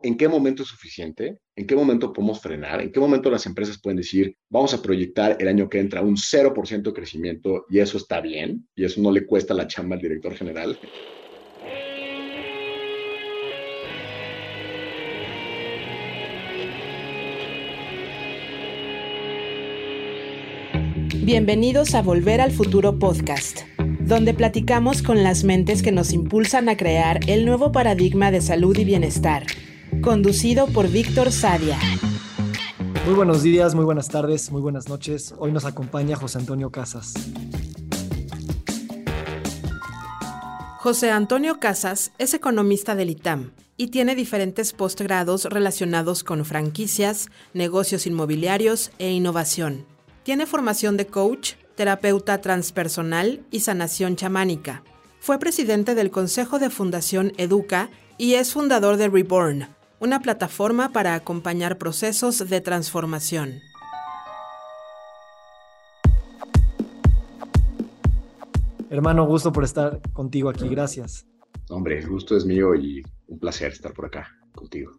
en qué momento es suficiente, en qué momento podemos frenar, en qué momento las empresas pueden decir, vamos a proyectar el año que entra un 0% de crecimiento y eso está bien, y eso no le cuesta la chamba al director general. Bienvenidos a Volver al Futuro Podcast, donde platicamos con las mentes que nos impulsan a crear el nuevo paradigma de salud y bienestar conducido por Víctor Sadia. Muy buenos días, muy buenas tardes, muy buenas noches. Hoy nos acompaña José Antonio Casas. José Antonio Casas es economista del ITAM y tiene diferentes postgrados relacionados con franquicias, negocios inmobiliarios e innovación. Tiene formación de coach, terapeuta transpersonal y sanación chamánica. Fue presidente del Consejo de Fundación Educa y es fundador de Reborn, una plataforma para acompañar procesos de transformación. Hermano, gusto por estar contigo aquí, gracias. Hombre, el gusto es mío y un placer estar por acá contigo.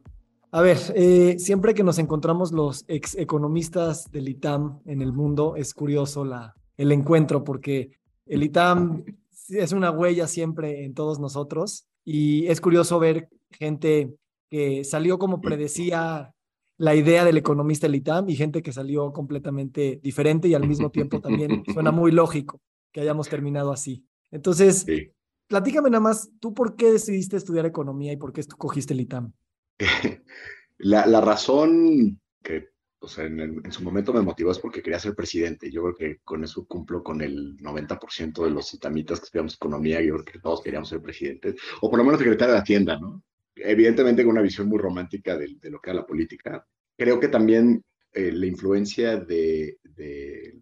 A ver, eh, siempre que nos encontramos los ex economistas del ITAM en el mundo, es curioso la, el encuentro porque el ITAM es una huella siempre en todos nosotros y es curioso ver gente que salió como predecía la idea del economista Litam y gente que salió completamente diferente y al mismo tiempo también suena muy lógico que hayamos terminado así. Entonces, platícame nada más, ¿tú por qué decidiste estudiar economía y por qué cogiste el ITAM? La, la razón que o sea, en, su momento me motivó es porque quería ser presidente. Yo creo que con eso cumplo con el 90% de los itamitas que estudiamos economía. Yo creo que todos queríamos ser presidentes, o por lo menos secretario de Hacienda, ¿no? Evidentemente con una visión muy romántica de, lo que era la política. Creo que también eh, la influencia de,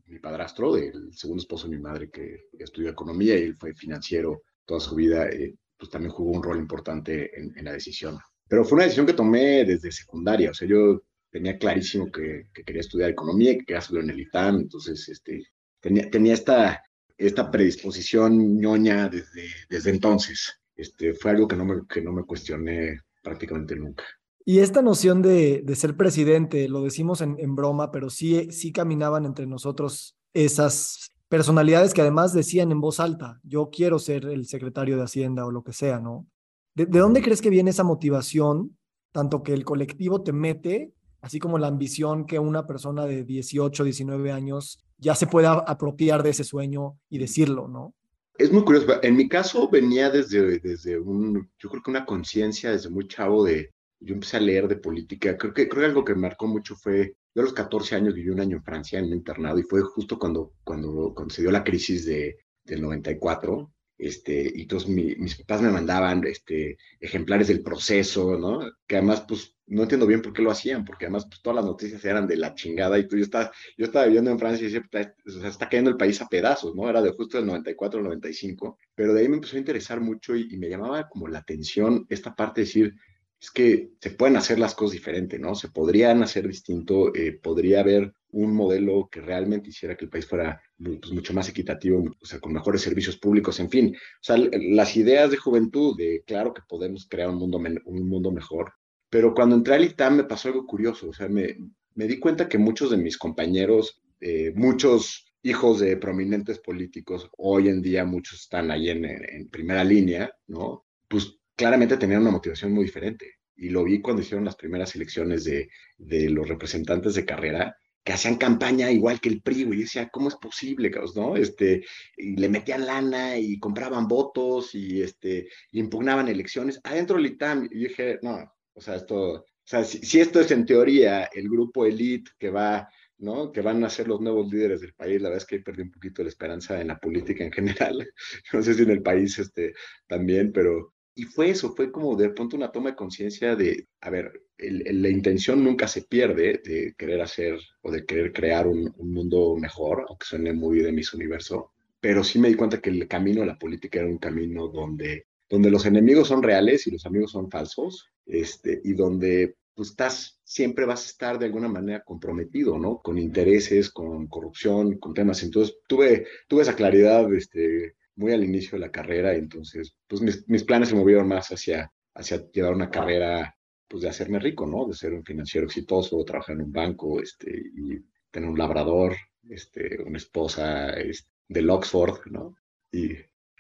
mi padrastro, del segundo esposo de mi madre, que, estudió economía y él fue financiero toda su vida, eh, pues también jugó un rol importante en, la decisión. Pero fue una decisión que tomé desde secundaria, o sea, yo tenía clarísimo que, quería estudiar economía, que quería estudiar en el ITAM, entonces este, tenía, tenía esta, esta predisposición ñoña desde, desde entonces este, fue algo que no, me, que no me cuestioné prácticamente nunca. Y esta noción de, de ser presidente, lo decimos en, en, broma, pero sí, sí caminaban entre nosotros esas personalidades que además decían en voz alta, yo quiero ser el secretario de Hacienda o lo que sea, ¿no? ¿De, de dónde crees que viene esa motivación, tanto que el colectivo te mete, así como la ambición que una persona de 18, 19 años ya se pueda apropiar de ese sueño y decirlo, ¿no? Es muy curioso. En mi caso venía desde, desde un, yo creo que una conciencia desde muy chavo de, yo empecé a leer de política. Creo que, creo que algo que me marcó mucho fue, yo a los 14 años viví un año en Francia en un internado y fue justo cuando, cuando, se dio la crisis de, del 94 este, y entonces mis papás me mandaban este, ejemplares del proceso, ¿no? Que además, pues, no entiendo bien por qué lo hacían, porque además pues, todas las noticias eran de la chingada y tú, yo estaba, yo estaba viviendo en Francia y decía, o sea, está cayendo el país a pedazos, ¿no? Era de justo del 94 al 95, pero de ahí me empezó a interesar mucho y, me llamaba como la atención esta parte de decir, es que se pueden hacer las cosas diferentes, ¿no? Se podrían hacer distinto, eh, podría haber un modelo que realmente hiciera que el país fuera pues, mucho más equitativo, o sea, con mejores servicios públicos, en fin. O sea, las ideas de juventud, de claro que podemos crear un mundo, un mundo mejor, pero cuando entré al ITAM me pasó algo curioso, o sea, me, me di cuenta que muchos de mis compañeros, eh, muchos hijos de prominentes políticos, hoy en día muchos están ahí en, en primera línea, ¿no? Pues claramente tenían una motivación muy diferente. Y lo vi cuando hicieron las primeras elecciones de, de los representantes de carrera, que hacían campaña igual que el PRI, y decía, ¿cómo es posible, no? Este, y le metían lana y compraban votos y, este, y impugnaban elecciones adentro del ITAM. Y dije, no, o sea, esto, o sea, si, si esto es en teoría el grupo elite que va ¿no? Que van a ser los nuevos líderes del país. La verdad es que perdí un poquito la esperanza en la política en general. No sé si en el país este, también, pero, y fue eso, fue como de pronto una toma de conciencia de, a ver, la intención nunca se pierde de querer hacer o de querer crear un, mundo mejor, aunque suene muy de mis universo, pero sí me di cuenta que el camino de la política era un camino donde, donde los enemigos son reales y los amigos son falsos, este, y donde pues estás, siempre vas a estar de alguna manera comprometido, ¿no? Con intereses, con corrupción, con temas. Entonces tuve, tuve esa claridad, este, muy al inicio de la carrera, entonces pues mis, mis, planes se movieron más hacia, hacia llevar una carrera pues de hacerme rico, ¿no? De ser un financiero exitoso, trabajar en un banco, este, y tener un labrador, este, una esposa este, del Oxford, ¿no? Y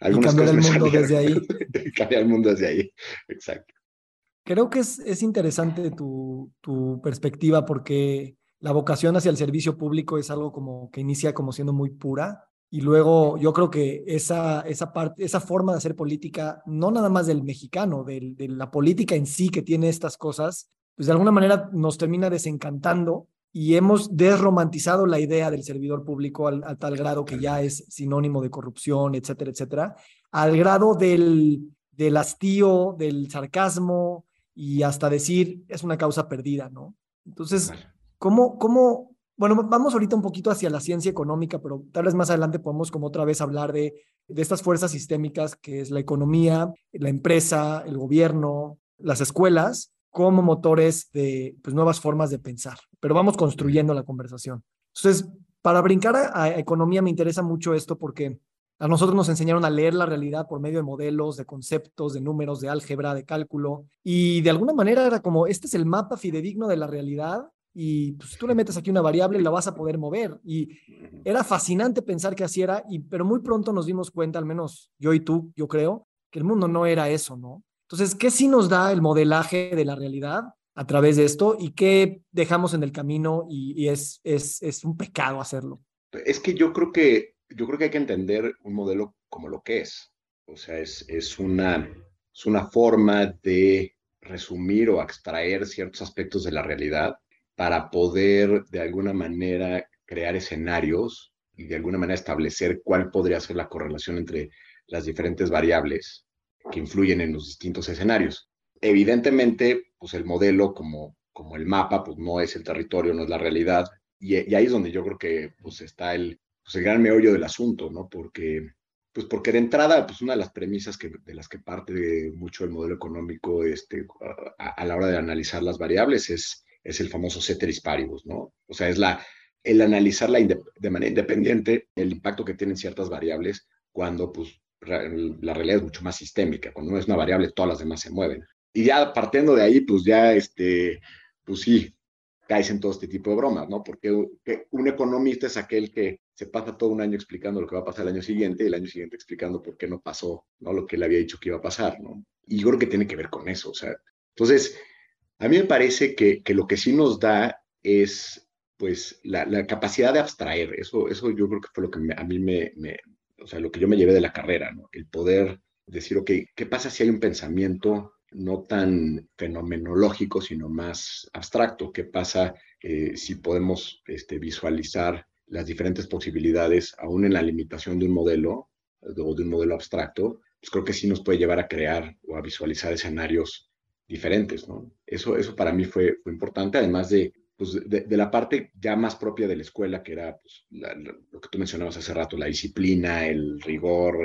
algunas cambiar el mundo desde ahí. cambiar el mundo desde ahí, exacto. Creo que es, es interesante tu, tu perspectiva porque la vocación hacia el servicio público es algo como que inicia como siendo muy pura y luego yo creo que esa, esa, parte, esa forma de hacer política, no nada más del mexicano, de, de la política en sí que tiene estas cosas, pues de alguna manera nos termina desencantando y hemos desromantizado la idea del servidor público al, a tal grado que ya es sinónimo de corrupción, etcétera, etcétera, al grado del, del hastío, del sarcasmo y hasta decir es una causa perdida, ¿no? Entonces, ¿cómo, cómo bueno, vamos ahorita un poquito hacia la ciencia económica, pero tal vez más adelante podemos como otra vez hablar de, de estas fuerzas sistémicas que es la economía, la empresa, el gobierno, las escuelas, como motores de pues, nuevas formas de pensar. Pero vamos construyendo la conversación. Entonces, para brincar a, economía me interesa mucho esto porque a nosotros nos enseñaron a leer la realidad por medio de modelos, de conceptos, de números, de álgebra, de cálculo. Y de alguna manera era como, este es el mapa fidedigno de la realidad y pues tú le metes aquí una variable y la vas a poder mover. Y era fascinante pensar que así era, y, pero muy pronto nos dimos cuenta, al menos yo y tú, yo creo, que el mundo no era eso, ¿no? Entonces, ¿qué sí nos da el modelaje de la realidad a través de esto y qué dejamos en el camino y, es, es, es un pecado hacerlo? Es que yo creo que, yo creo que hay que entender un modelo como lo que es. O sea, es, es, una, es una forma de resumir o extraer ciertos aspectos de la realidad para poder de alguna manera crear escenarios y de alguna manera establecer cuál podría ser la correlación entre las diferentes variables que influyen en los distintos escenarios. Evidentemente, pues el modelo como, como el mapa, pues no es el territorio, no es la realidad. Y, ahí es donde yo creo que pues está el, pues el gran meollo del asunto, ¿no? Porque, pues porque de entrada, pues una de las premisas que, de las que parte mucho el modelo económico este, a, a la hora de analizar las variables es es el famoso ceteris paribus, ¿no? O sea, es la, el analizarla de manera independiente, el impacto que tienen ciertas variables cuando pues, la realidad es mucho más sistémica. Cuando no es una variable, todas las demás se mueven. Y ya partiendo de ahí, pues ya, este, pues sí, caes en todo este tipo de bromas, ¿no? Porque un economista es aquel que se pasa todo un año explicando lo que va a pasar el año siguiente y el año siguiente explicando por qué no pasó, ¿no? Lo que le había dicho que iba a pasar, ¿no? Y yo creo que tiene que ver con eso, o sea, entonces, a mí me parece que, que lo que sí nos da es pues la, capacidad de abstraer. Eso, eso yo creo que fue lo que a mí me, o sea, lo que yo me llevé de la carrera, ¿no? El poder decir, ok, ¿qué pasa si hay un pensamiento no tan fenomenológico, sino más abstracto? ¿Qué pasa eh, si podemos este, visualizar las diferentes posibilidades, aún en la limitación de un modelo o de un modelo abstracto? Pues creo que sí nos puede llevar a crear o a visualizar escenarios diferentes, ¿no? Eso, eso para mí fue, fue importante, además de, pues, de, la parte ya más propia de la escuela, que era pues, lo que tú mencionabas hace rato, la disciplina, el rigor,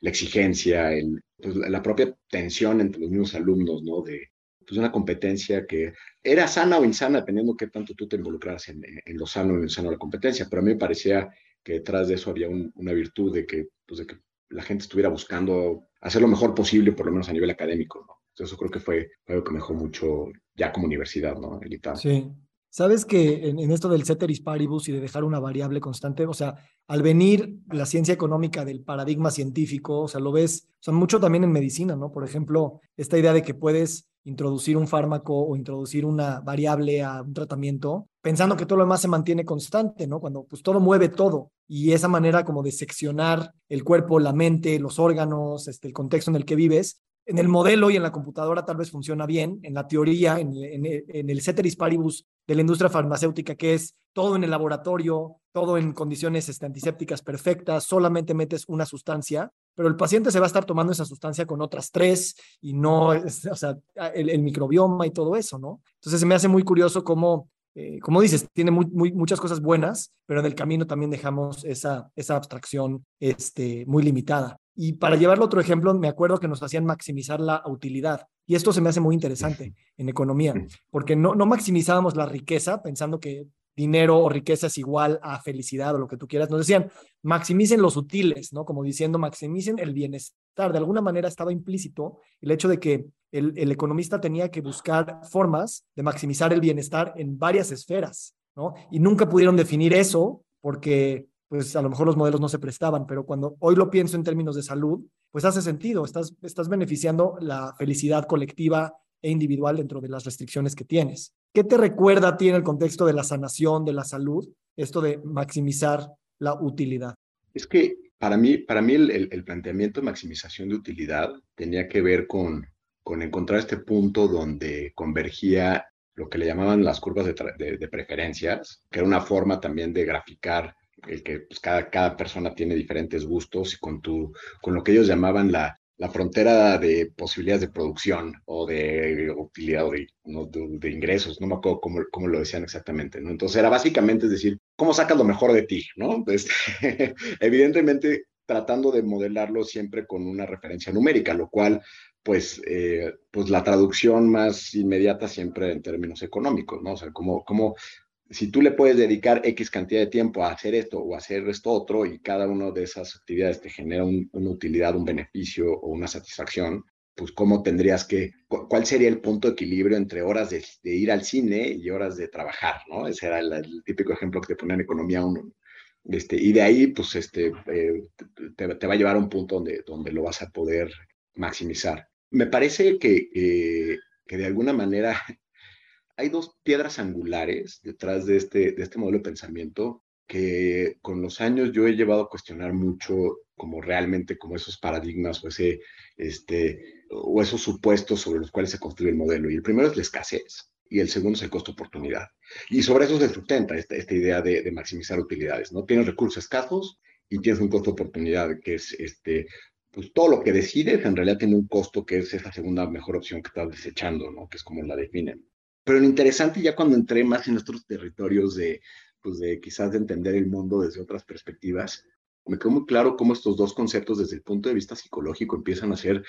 la exigencia, el, pues, la propia tensión entre los mismos alumnos, ¿no? De pues, una competencia que era sana o insana, dependiendo qué tanto tú te involucras en, en, lo sano o insano de la competencia, pero a mí me parecía que detrás de eso había una virtud de que, pues, de que la gente estuviera buscando hacer lo mejor posible, por lo menos a nivel académico, ¿no? Eso creo que fue algo que me mucho ya como universidad, ¿no? El Sí. Sabes que en, esto del ceteris paribus y de dejar una variable constante, o sea, al venir la ciencia económica del paradigma científico, o sea, lo ves, son mucho también en medicina, ¿no? Por ejemplo, esta idea de que puedes introducir un fármaco o introducir una variable a un tratamiento, pensando que todo lo demás se mantiene constante, ¿no? Cuando pues todo mueve todo y esa manera como de seccionar el cuerpo, la mente, los órganos, este, el contexto en el que vives, en el modelo y en la computadora tal vez funciona bien, en la teoría, en, el ceteris paribus de la industria farmacéutica, que es todo en el laboratorio, todo en condiciones este, antisépticas perfectas, solamente metes una sustancia, pero el paciente se va a estar tomando esa sustancia con otras tres y no, o sea, el, microbioma y todo eso, ¿no? Entonces se me hace muy curioso cómo, eh, como dices, tiene muy, muy, muchas cosas buenas, pero en el camino también dejamos esa, esa abstracción este, muy limitada. Y para llevarlo a otro ejemplo, me acuerdo que nos hacían maximizar la utilidad. Y esto se me hace muy interesante en economía, porque no, no maximizábamos la riqueza pensando que dinero o riqueza es igual a felicidad o lo que tú quieras. Nos decían, maximicen los útiles, ¿no? Como diciendo, maximicen el bienestar. De alguna manera estaba implícito el hecho de que el, el economista tenía que buscar formas de maximizar el bienestar en varias esferas, ¿no? Y nunca pudieron definir eso porque pues a lo mejor los modelos no se prestaban, pero cuando hoy lo pienso en términos de salud, pues hace sentido, estás, estás beneficiando la felicidad colectiva e individual dentro de las restricciones que tienes. ¿Qué te recuerda a ti en el contexto de la sanación, de la salud, esto de maximizar la utilidad? Es que para mí, para mí el, planteamiento de maximización de utilidad tenía que ver con, con encontrar este punto donde convergía lo que le llamaban las curvas de, preferencias, que era una forma también de graficar el que pues, cada, cada persona tiene diferentes gustos y con, tu, con lo que ellos llamaban la, la frontera de posibilidades de producción o de utilidad o de, ingresos, no me acuerdo cómo, cómo, lo decían exactamente, ¿no? Entonces era básicamente es decir, ¿cómo sacas lo mejor de ti, ¿no? Pues, evidentemente tratando de modelarlo siempre con una referencia numérica, lo cual, pues, eh, pues la traducción más inmediata siempre en términos económicos, ¿no? O sea, cómo, cómo si tú le puedes dedicar X cantidad de tiempo a hacer esto o a hacer esto otro y cada una de esas actividades te genera una utilidad, un beneficio o una satisfacción, pues cómo tendrías que, cuál sería el punto de equilibrio entre horas de, ir al cine y horas de trabajar, ¿no? Ese era el, típico ejemplo que te ponía en economía uno. Este, y de ahí, pues, este, eh, te, va a llevar a un punto donde, donde lo vas a poder maximizar. Me parece que, que de alguna manera hay dos piedras angulares detrás de este, de este modelo de pensamiento que con los años yo he llevado a cuestionar mucho como realmente como esos paradigmas o, ese, este, o esos supuestos sobre los cuales se construye el modelo. Y el primero es la escasez y el segundo es el costo-oportunidad. Y sobre eso se sustenta esta, esta idea de, de, maximizar utilidades. ¿no? Tienes recursos escasos y tienes un costo-oportunidad que es este, pues todo lo que decides en realidad tiene un costo que es esa segunda mejor opción que estás desechando, ¿no? que es como la definen. Pero lo interesante ya cuando entré más en nuestros territorios de, pues de quizás de entender el mundo desde otras perspectivas, me quedó muy claro cómo estos dos conceptos desde el punto de vista psicológico empiezan a ser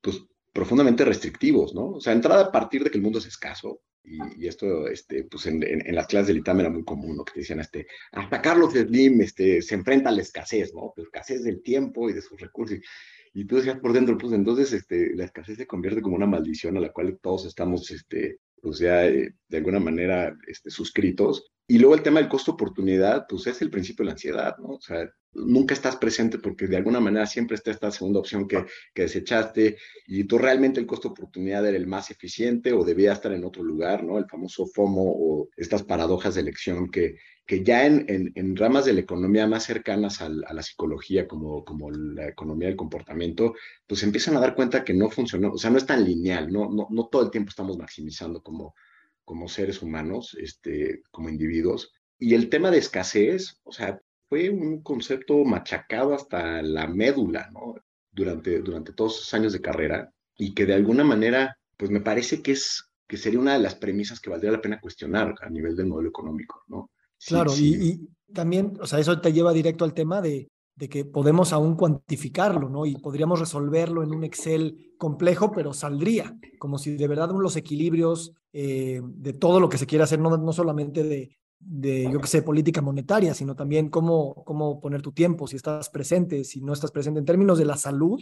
pues profundamente restrictivos, ¿no? O sea, entrada a partir de que el mundo es escaso, y, esto, este, pues en, en, las clases del ITAM era muy común, ¿no? Que te decían, este, hasta Carlos Slim este, se enfrenta a la escasez, ¿no? La escasez del tiempo y de sus recursos. Y, y tú decías por dentro, pues entonces este, la escasez se convierte como una maldición a la cual todos estamos este, pues ya eh, de alguna manera este, suscritos. Y luego el tema del costo-oportunidad, pues es el principio de la ansiedad, ¿no? O sea, nunca estás presente porque de alguna manera siempre está esta segunda opción que, que desechaste y tú realmente el costo-oportunidad era el más eficiente o debía estar en otro lugar, ¿no? El famoso FOMO o estas paradojas de elección que, que ya en, en, ramas de la economía más cercanas a la psicología, como, como la economía del comportamiento, pues empiezan a dar cuenta que no funciona, o sea, no es tan lineal, no, no, no todo el tiempo estamos maximizando como, como seres humanos, este, como individuos. Y el tema de escasez, o sea, fue un concepto machacado hasta la médula, ¿no? Durante, durante todos esos años de carrera y que de alguna manera, pues me parece que es que sería una de las premisas que valdría la pena cuestionar a nivel del modelo económico, ¿no? Claro, Y, también, o sea, eso te lleva directo al tema de, de, que podemos aún cuantificarlo, ¿no? Y podríamos resolverlo en un Excel complejo, pero saldría, como si de verdad los equilibrios eh, de todo lo que se quiere hacer, no, no solamente de, de, yo qué sé, política monetaria, sino también cómo, cómo poner tu tiempo, si estás presente, si no estás presente, en términos de la salud.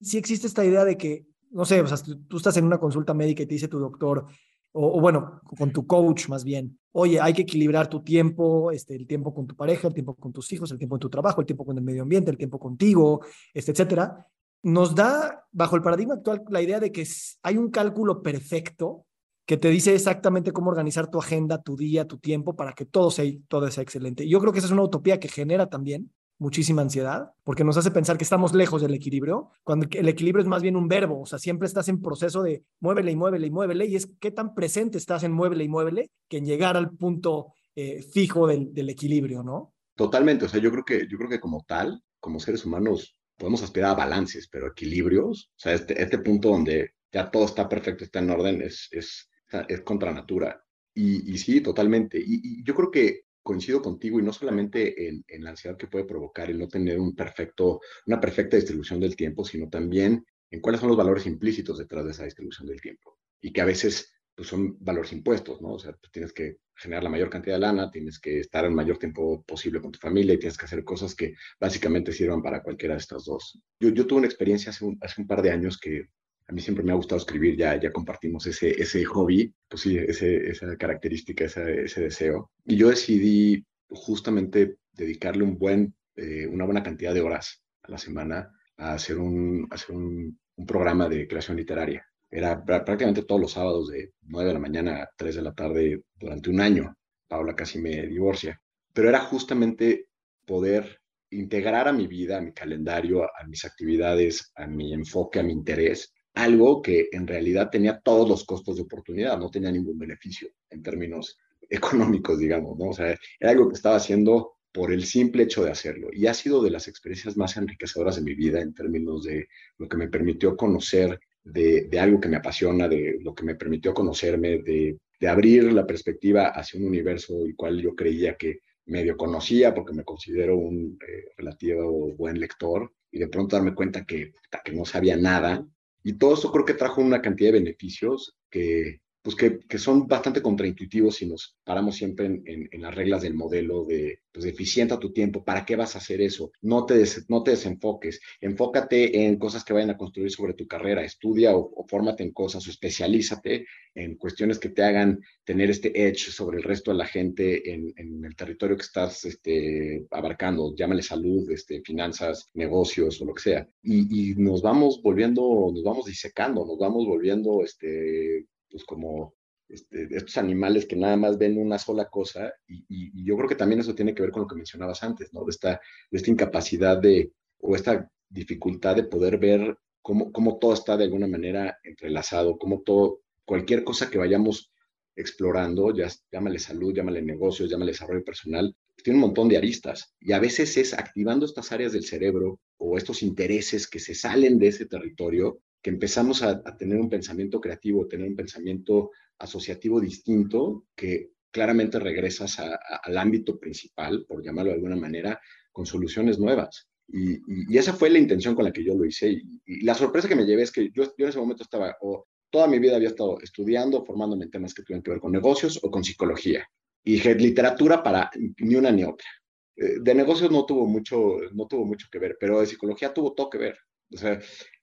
Sí existe esta idea de que, no sé, o sea, tú estás en una consulta médica y te dice tu doctor, o, bueno, con tu coach más bien, oye, hay que equilibrar tu tiempo, este, el tiempo con tu pareja, el tiempo con tus hijos, el tiempo en tu trabajo, el tiempo con el medio ambiente, el tiempo contigo, este, etcétera. Nos da, bajo el paradigma actual, la idea de que hay un cálculo perfecto que te dice exactamente cómo organizar tu agenda, tu día, tu tiempo, para que todo sea, todo sea excelente. yo creo que esa es una utopía que genera también muchísima ansiedad, porque nos hace pensar que estamos lejos del equilibrio, cuando el equilibrio es más bien un verbo, o sea, siempre estás en proceso de muévele y muévele y muévele, y es qué tan presente estás en muévele y muévele que en llegar al punto eh, fijo del, equilibrio, ¿no? Totalmente, o sea, yo creo que, yo creo que como tal, como seres humanos, podemos aspirar a balances, pero equilibrios, o sea, este, este punto donde ya todo está perfecto, está en orden, es, es, es contra natura. Y, sí, totalmente. Y yo creo que coincido contigo y no solamente en, la ansiedad que puede provocar el no tener un perfecto, una perfecta distribución del tiempo, sino también en cuáles son los valores implícitos detrás de esa distribución del tiempo y que a veces pues, son valores impuestos, ¿no? O sea, tienes que generar la mayor cantidad de lana, tienes que estar el mayor tiempo posible con tu familia y tienes que hacer cosas que básicamente sirvan para cualquiera de estas dos. Yo, tuve una experiencia hace un par de años que a mí siempre me ha gustado escribir, ya, ya compartimos ese, ese hobby, pues sí, ese, esa característica, ese, ese deseo. Y yo decidí justamente dedicarle un buen, eh, una buena cantidad de horas a la semana a hacer un, hacer un, un programa de creación literaria. Era prácticamente todos los sábados de 9 de la mañana a 3 de la tarde durante un año. Paula casi me divorcia. Pero era justamente poder integrar a mi vida, a mi calendario, a mis actividades, a mi enfoque, a mi interés, algo que en realidad tenía todos los costos de oportunidad, no tenía ningún beneficio en términos económicos, digamos, ¿no? O sea, era algo que estaba haciendo por el simple hecho de hacerlo. Y ha sido de las experiencias más enriquecedoras de mi vida en términos de lo que me permitió conocer de, de algo que me apasiona, de lo que me permitió conocerme, de, de abrir la perspectiva hacia un universo el cual yo creía que medio conocía porque me considero un eh, relativo buen lector y de pronto darme cuenta que, que no sabía nada. Y todo esto creo que trajo una cantidad de beneficios que, pues que, que, son bastante contraintuitivos si nos paramos siempre en, en, en las reglas del modelo de, pues, eficienta tu tiempo, ¿para qué vas a hacer eso? No te, des, no te desenfoques, enfócate en cosas que vayan a construir sobre tu carrera, estudia o, o fórmate en cosas o especialízate en cuestiones que te hagan tener este edge sobre el resto de la gente en, en el territorio que estás este, abarcando, llámale salud, este, finanzas, negocios o lo que sea. Y, y nos vamos volviendo, nos vamos disecando, nos vamos volviendo este, pues como este, estos animales que nada más ven una sola cosa y, yo creo que también eso tiene que ver con lo que mencionabas antes, ¿no? De esta, esta incapacidad de, o esta dificultad de poder ver cómo, cómo todo está de alguna manera entrelazado, cómo todo, cualquier cosa que vayamos explorando, ya, llámale salud, llámale negocios, llámale desarrollo personal, tiene un montón de aristas y a veces es activando estas áreas del cerebro o estos intereses que se salen de ese territorio que empezamos a, a, tener un pensamiento creativo, tener un pensamiento asociativo distinto, que claramente regresas a, a, al ámbito principal, por llamarlo de alguna manera, con soluciones nuevas. Y, y, y, esa fue la intención con la que yo lo hice. Y, y la sorpresa que me llevé es que yo, yo en ese momento estaba, o toda mi vida había estado estudiando, formándome en temas que tuvieran que ver con negocios o con psicología. Y dije, literatura para ni una ni otra. Eh, de negocios no tuvo mucho, no tuvo mucho que ver, pero de psicología tuvo todo que ver. O sea,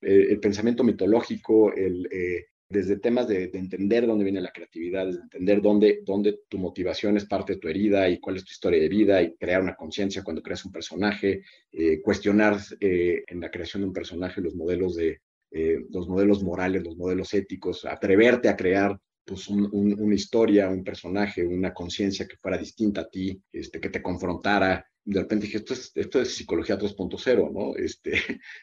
eh, el pensamiento mitológico, el, eh, desde temas de, de, entender dónde viene la creatividad, desde entender dónde, dónde tu motivación es parte de tu herida y cuál es tu historia de vida y crear una conciencia cuando creas un personaje, eh, cuestionar en la creación de un personaje los modelos, de, los modelos morales, los modelos éticos, atreverte a crear pues, un, un, una historia, un personaje, una conciencia que fuera distinta a ti, este, que te confrontara, de repente dije, esto es, esto es psicología 2.0, ¿no? Este,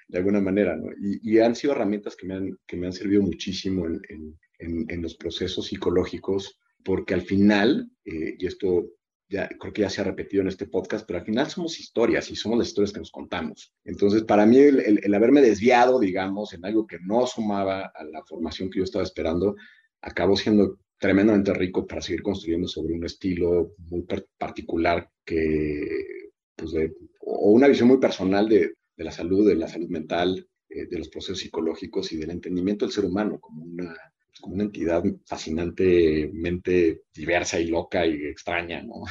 de alguna manera, ¿no? Y, y, han sido herramientas que me han, que me han servido muchísimo en, en, en los procesos psicológicos, porque al final, eh, y esto ya creo que ya se ha repetido en este podcast, pero al final somos historias y somos las historias que nos contamos. Entonces, para mí, el, el, el haberme desviado, digamos, en algo que no sumaba a la formación que yo estaba esperando, acabó siendo tremendamente rico para seguir construyendo sobre un estilo muy particular que pues de, o una visión muy personal de, de, la salud, de la salud mental, eh, de los procesos psicológicos y del entendimiento del ser humano como una, como una entidad fascinantemente diversa y loca y extraña, ¿no?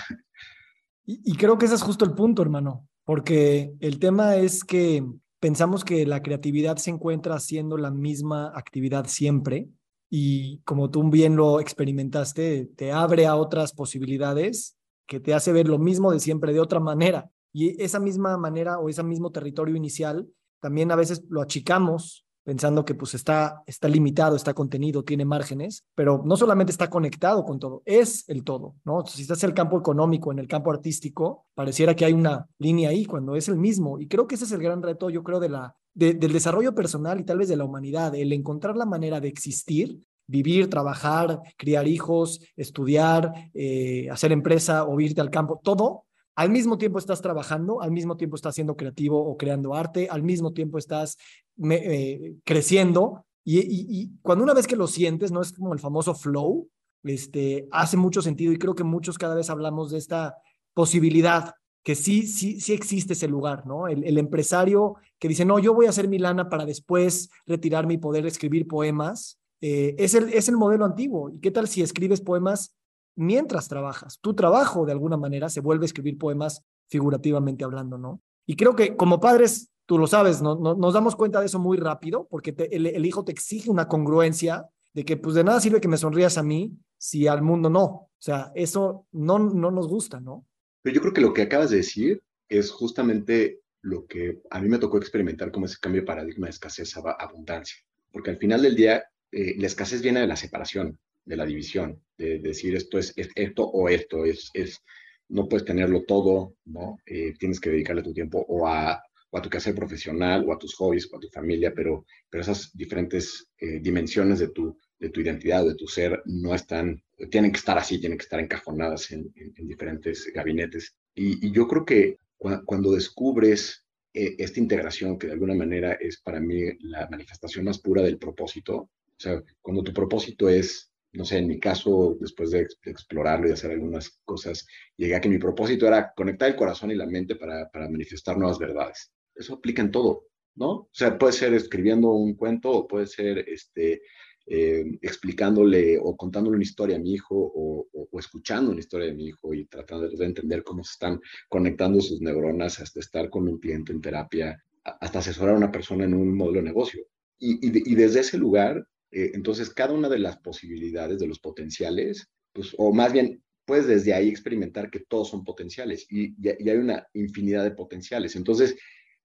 Y, y creo que ese es justo el punto, hermano, porque el tema es que pensamos que la creatividad se encuentra haciendo la misma actividad siempre y como tú bien lo experimentaste, te abre a otras posibilidades que te hace ver lo mismo de siempre de otra manera. Y esa misma manera o ese mismo territorio inicial, también a veces lo achicamos pensando que pues está, está limitado, está contenido, tiene márgenes, pero no solamente está conectado con todo, es el todo, ¿no? Si estás en el campo económico, en el campo artístico, pareciera que hay una línea ahí cuando es el mismo. Y creo que ese es el gran reto, yo creo, de la, de, del desarrollo personal y tal vez de la humanidad, el encontrar la manera de existir vivir, trabajar, criar hijos, estudiar, eh, hacer empresa o irte al campo, todo al mismo tiempo estás trabajando, al mismo tiempo estás siendo creativo o creando arte, al mismo tiempo estás me, eh, creciendo. Y, y, cuando una vez que lo sientes, no es como el famoso flow, este, hace mucho sentido y creo que muchos cada vez hablamos de esta posibilidad que sí, sí, sí existe ese lugar, ¿no? El, el empresario que dice, no, yo voy a hacer mi lana para después retirarme y poder escribir poemas, eh, es, el, es el modelo antiguo. ¿Y qué tal si escribes poemas mientras trabajas. Tu trabajo, de alguna manera, se vuelve a escribir poemas figurativamente hablando, ¿no? Y creo que como padres, tú lo sabes, no, nos damos cuenta de eso muy rápido, porque el, hijo te exige una congruencia de que pues de nada sirve que me sonrías a mí si al mundo no. O sea, eso no, no nos gusta, ¿no? Pero yo creo que lo que acabas de decir es justamente lo que a mí me tocó experimentar como ese cambio de paradigma de escasez a abundancia. Porque al final del día, eh, la escasez viene de la separación, de la división, de, decir esto es, esto o esto, es, es, no puedes tenerlo todo, ¿no? Eh, tienes que dedicarle tu tiempo o a, o a tu quehacer profesional, o a tus hobbies, o a tu familia, pero, pero esas diferentes eh, dimensiones de tu, de tu identidad, de tu ser, no están, tienen que estar así, tienen que estar encajonadas en, en, diferentes gabinetes. Y, y, yo creo que cuando descubres eh, esta integración, que de alguna manera es para mí la manifestación más pura del propósito, o sea, cuando tu propósito es no sé, en mi caso, después de, explorarlo y hacer algunas cosas, llegué a que mi propósito era conectar el corazón y la mente para, para manifestar nuevas verdades. Eso aplica en todo, ¿no? O sea, puede ser escribiendo un cuento o puede ser este, eh, explicándole o contándole una historia a mi hijo o, o, escuchando una historia de mi hijo y tratando de entender cómo se están conectando sus neuronas hasta estar con un cliente en terapia, hasta asesorar a una persona en un modelo de negocio. Y, y, y desde ese lugar eh, entonces, cada una de las posibilidades, de los potenciales, pues, o más bien, puedes desde ahí experimentar que todos son potenciales y, hay una infinidad de potenciales. Entonces,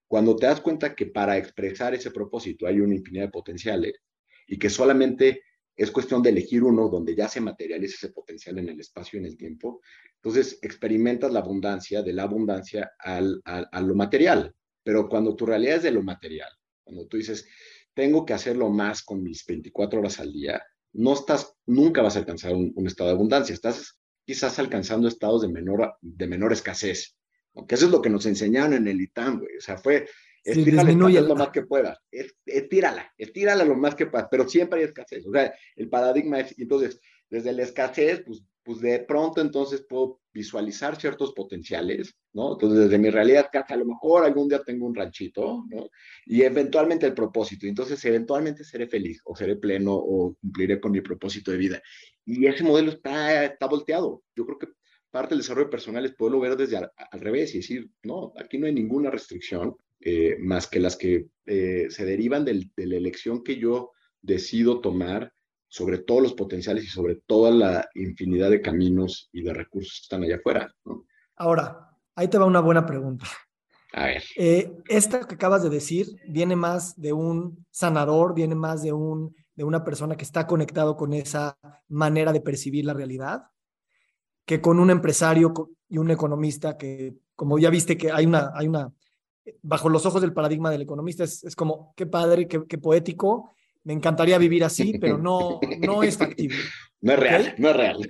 cuando te das cuenta que para expresar ese propósito hay una infinidad de potenciales y que solamente es cuestión de elegir uno donde ya se materializa ese potencial en el espacio y en el tiempo, entonces experimentas la abundancia, de la abundancia al, al, a lo material. Pero cuando tu realidad es de lo material, cuando tú dices, tengo que hacerlo más con mis 24 horas al día, no estás, nunca vas a alcanzar un, estado de abundancia, estás quizás alcanzando estados de menor, de menor escasez, aunque eso es lo que nos enseñaron en el ITAM, güey, o sea, fue, estírala lo más que puedas, estírala, estírala lo más que puedas, pero siempre hay escasez, o sea, el paradigma es, entonces, desde la escasez, pues pues de pronto entonces puedo visualizar ciertos potenciales, ¿no? Entonces, desde mi realidad, que a lo mejor algún día tengo un ranchito, ¿no? Y eventualmente el propósito, entonces eventualmente seré feliz o seré pleno o cumpliré con mi propósito de vida. Y ese modelo está, está volteado. Yo creo que parte del desarrollo personal es poderlo ver desde al, revés y decir, no, aquí no hay ninguna restricción eh, más que las que eh, se derivan del, de la elección que yo decido tomar sobre todos los potenciales y sobre toda la infinidad de caminos y de recursos que están allá afuera. Ahora, ahí te va una buena pregunta. A ver. Eh, esta que acabas de decir viene más de un sanador, viene más de, un, de una persona que está conectado con esa manera de percibir la realidad, que con un empresario y un economista que, como ya viste que hay una, hay una bajo los ojos del paradigma del economista, es, es como, qué padre, qué, qué poético, me encantaría vivir así, pero no, no es factible. No es real, no es real.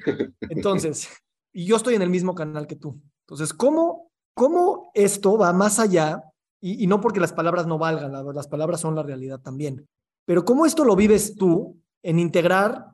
Entonces, y yo estoy en el mismo canal que tú. Entonces, ¿cómo, cómo esto va más allá? Y, no porque las palabras no valgan, las palabras son la realidad también. Pero ¿cómo esto lo vives tú en integrar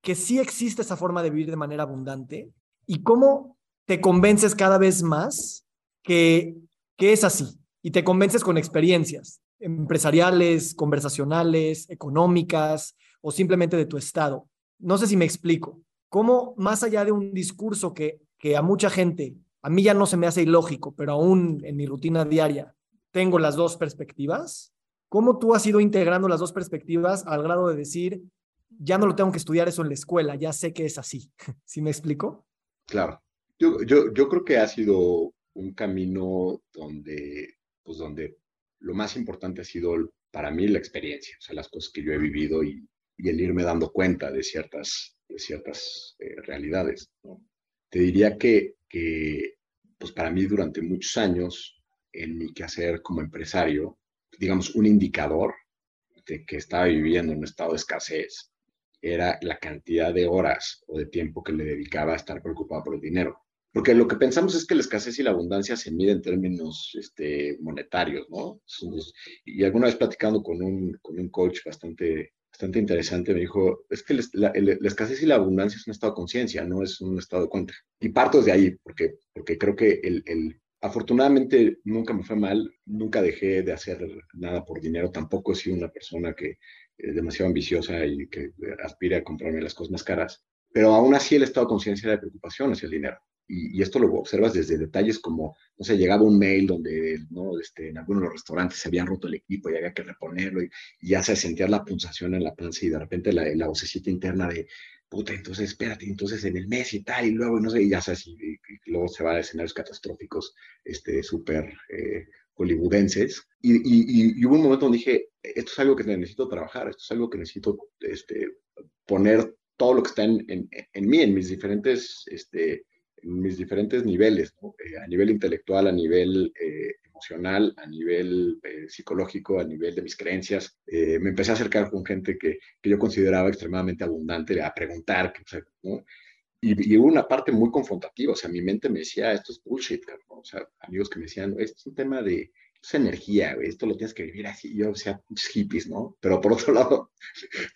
que sí existe esa forma de vivir de manera abundante? ¿Y cómo te convences cada vez más que, que es así? Y te convences con experiencias empresariales, conversacionales, económicas o simplemente de tu estado. No sé si me explico. ¿Cómo más allá de un discurso que, que a mucha gente, a mí ya no se me hace ilógico, pero aún en mi rutina diaria tengo las dos perspectivas? ¿Cómo tú has ido integrando las dos perspectivas al grado de decir, ya no lo tengo que estudiar eso en la escuela, ya sé que es así? ¿Sí me explico? Claro. Yo, yo, yo creo que ha sido un camino donde, pues donde lo más importante ha sido para mí la experiencia, o sea, las cosas que yo he vivido y, el irme dando cuenta de ciertas, de ciertas eh, realidades. Te diría que, que, pues para mí durante muchos años, en mi quehacer como empresario, digamos, un indicador de que estaba viviendo en un estado de escasez era la cantidad de horas o de tiempo que le dedicaba a estar preocupado por el dinero. Porque lo que pensamos es que la escasez y la abundancia se miden en términos este, monetarios, ¿no? Y alguna vez platicando con un, con un coach bastante, bastante interesante, me dijo, es que la, la, escasez y la abundancia es un estado de conciencia, no es un estado de cuenta. Y parto desde ahí, porque, porque creo que el, el, afortunadamente nunca me fue mal, nunca dejé de hacer nada por dinero, tampoco he sido una persona que es demasiado ambiciosa y que aspira a comprarme las cosas más caras pero aún así el estado de conciencia era de preocupación hacia el dinero. Y, esto lo observas desde detalles como, no sé, llegaba un mail donde ¿no? este, en algunos de los restaurantes se habían roto el equipo y había que reponerlo y, ya se sentía la pulsación en la panza y de repente la, la vocecita interna de, puta, entonces espérate, entonces en el mes y tal, y luego, no sé, y ya sabes, y, luego se va a escenarios catastróficos, este, súper eh, hollywoodenses. Y, y, hubo un momento donde dije, esto es algo que necesito trabajar, esto es algo que necesito este, poner todo lo que está en, en, en mí, en mis diferentes este, mis diferentes niveles, eh, a nivel intelectual, a nivel eh, emocional, a nivel eh, psicológico, a nivel de mis creencias. me empecé a acercar con gente que, que yo consideraba extremadamente abundante, a preguntar, ¿no? y, hubo una parte muy confrontativa, o sea, mi mente me decía, esto es bullshit, o sea, amigos que me decían, esto es un tema de, es energía, esto lo tienes que vivir así, yo, o sea, hippies, ¿no? Pero por otro lado,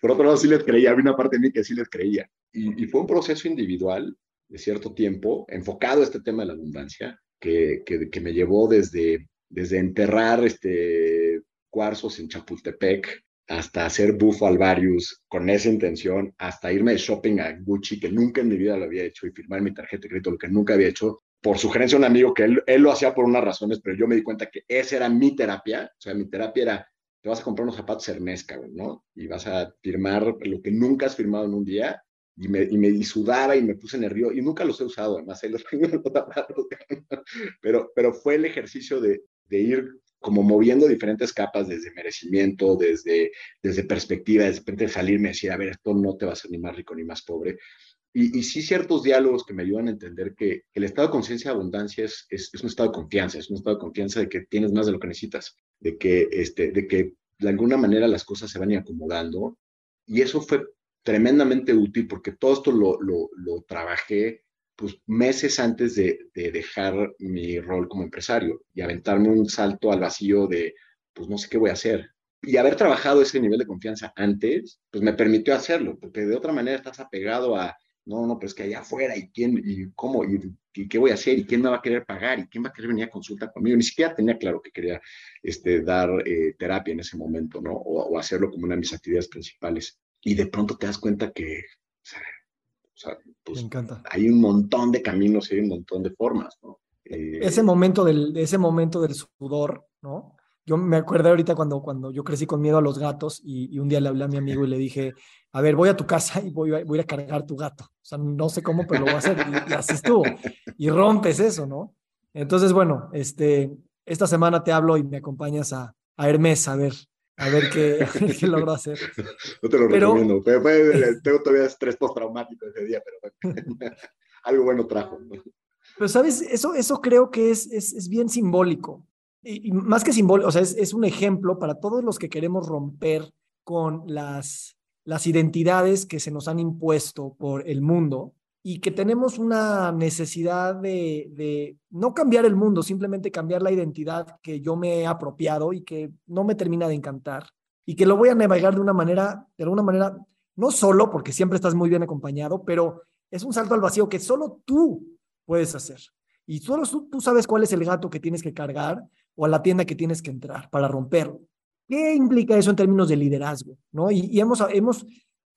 por otro lado sí les creía, había una parte de mí que sí les creía. Y, y fue un proceso individual de cierto tiempo, enfocado a este tema de la abundancia, que, que, me llevó desde, desde enterrar este, cuarzos en Chapultepec hasta hacer bufo alvarius con esa intención, hasta irme de shopping a Gucci, que nunca en mi vida lo había hecho, y firmar mi tarjeta de crédito, lo que nunca había hecho, por sugerencia de un amigo que él, él lo hacía por unas razones, pero yo me di cuenta que esa era mi terapia, o sea, mi terapia era, te vas a comprar unos zapatos Hermes, ¿no? Y vas a firmar lo que nunca has firmado en un día, y me, y me sudaba y me puse nervioso y nunca los he usado, además, los pero, pero fue el ejercicio de, de, ir como moviendo diferentes capas desde merecimiento, desde, desde perspectiva, de repente salirme y decir, a ver, esto no te va a hacer ni más rico ni más pobre. Y, y sí ciertos diálogos que me ayudan a entender que el estado de conciencia de abundancia es, es, es, un estado de confianza, es un estado de confianza de que tienes más de lo que necesitas, de que, este, de que de alguna manera las cosas se van acomodando. Y eso fue tremendamente útil porque todo esto lo, trabajé pues meses antes de, de, dejar mi rol como empresario y aventarme un salto al vacío de, pues no sé qué voy a hacer. Y haber trabajado ese nivel de confianza antes, pues me permitió hacerlo, porque de otra manera estás apegado a, no, no, pues que allá afuera, y quién, y cómo, y, qué voy a hacer, y quién me va a querer pagar, y quién va a querer venir a consulta conmigo. Ni siquiera tenía claro que quería este, dar eh, terapia en ese momento, ¿no? O, hacerlo como una de mis actividades principales y de pronto te das cuenta que, o sea, pues, encanta. hay un montón de caminos y hay un montón de formas, ¿no? Eh, ese momento del, ese momento del sudor, ¿no? Yo me acuerdo ahorita cuando, cuando yo crecí con miedo a los gatos y, un día le hablé a mi amigo y le dije, a ver, voy a tu casa y voy, voy a cargar tu gato. O sea, no sé cómo, pero lo voy a hacer. Y, así estuvo. Y rompes eso, ¿no? Entonces, bueno, este, esta semana te hablo y me acompañas a, a Hermes a ver, a ver qué, qué logró hacer. No te lo recomiendo. tengo todavía estrés postraumático ese día, pero algo bueno trajo. Pero, ¿sabes? Eso, eso creo que es, es, es bien simbólico. Y, más que simbólico, o sea, es, es, un ejemplo para todos los que queremos romper con las, las identidades que se nos han impuesto por el mundo y que tenemos una necesidad de, no cambiar el mundo, simplemente cambiar la identidad que yo me he apropiado y que no me termina de encantar y que lo voy a navegar de una manera, de alguna manera, no solo porque siempre estás muy bien acompañado, pero es un salto al vacío que solo tú puedes hacer. Y solo tú, tú sabes cuál es el gato que tienes que cargar o a la tienda que tienes que entrar para romperlo. ¿Qué implica eso en términos de liderazgo? ¿no? Y, y hemos, hemos,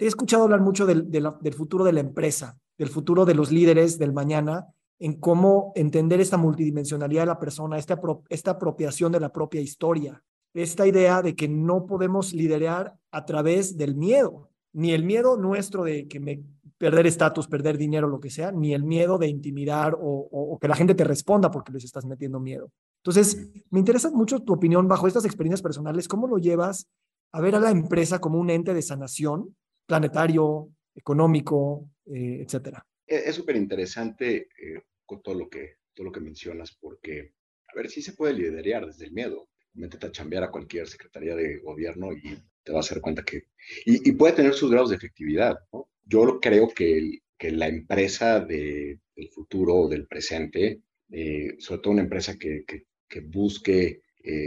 he escuchado hablar mucho del, del, del futuro de la empresa del futuro de los líderes del mañana, en cómo entender esta multidimensionalidad de la persona, esta, esta apropiación de la propia historia, esta idea de que no podemos liderar a través del miedo, ni el miedo nuestro de que me perder estatus, perder dinero, lo que sea, ni el miedo de intimidar o, o, que la gente te responda porque les estás metiendo miedo. Entonces, me interesa mucho tu opinión bajo estas experiencias personales, ¿cómo lo llevas a ver a la empresa como un ente de sanación planetario, económico, eh, etcétera. E-, es súper interesante eh, todo lo, que, todo lo que mencionas, porque, a ver, sí se puede liderar desde el miedo. Métete a chambear a cualquier secretaría de gobierno y te vas a dar cuenta que... Y, puede tener sus grados de efectividad. Yo creo que, que la empresa de, del futuro o del presente, eh, sobre todo una empresa que, que busque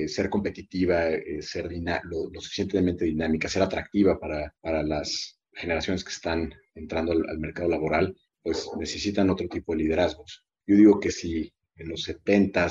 ser competitiva, ser lo, lo, suficientemente dinámica, ser atractiva para, para las generaciones que están entrando al, mercado laboral, pues necesitan otro tipo de liderazgos. Yo digo que si en los 70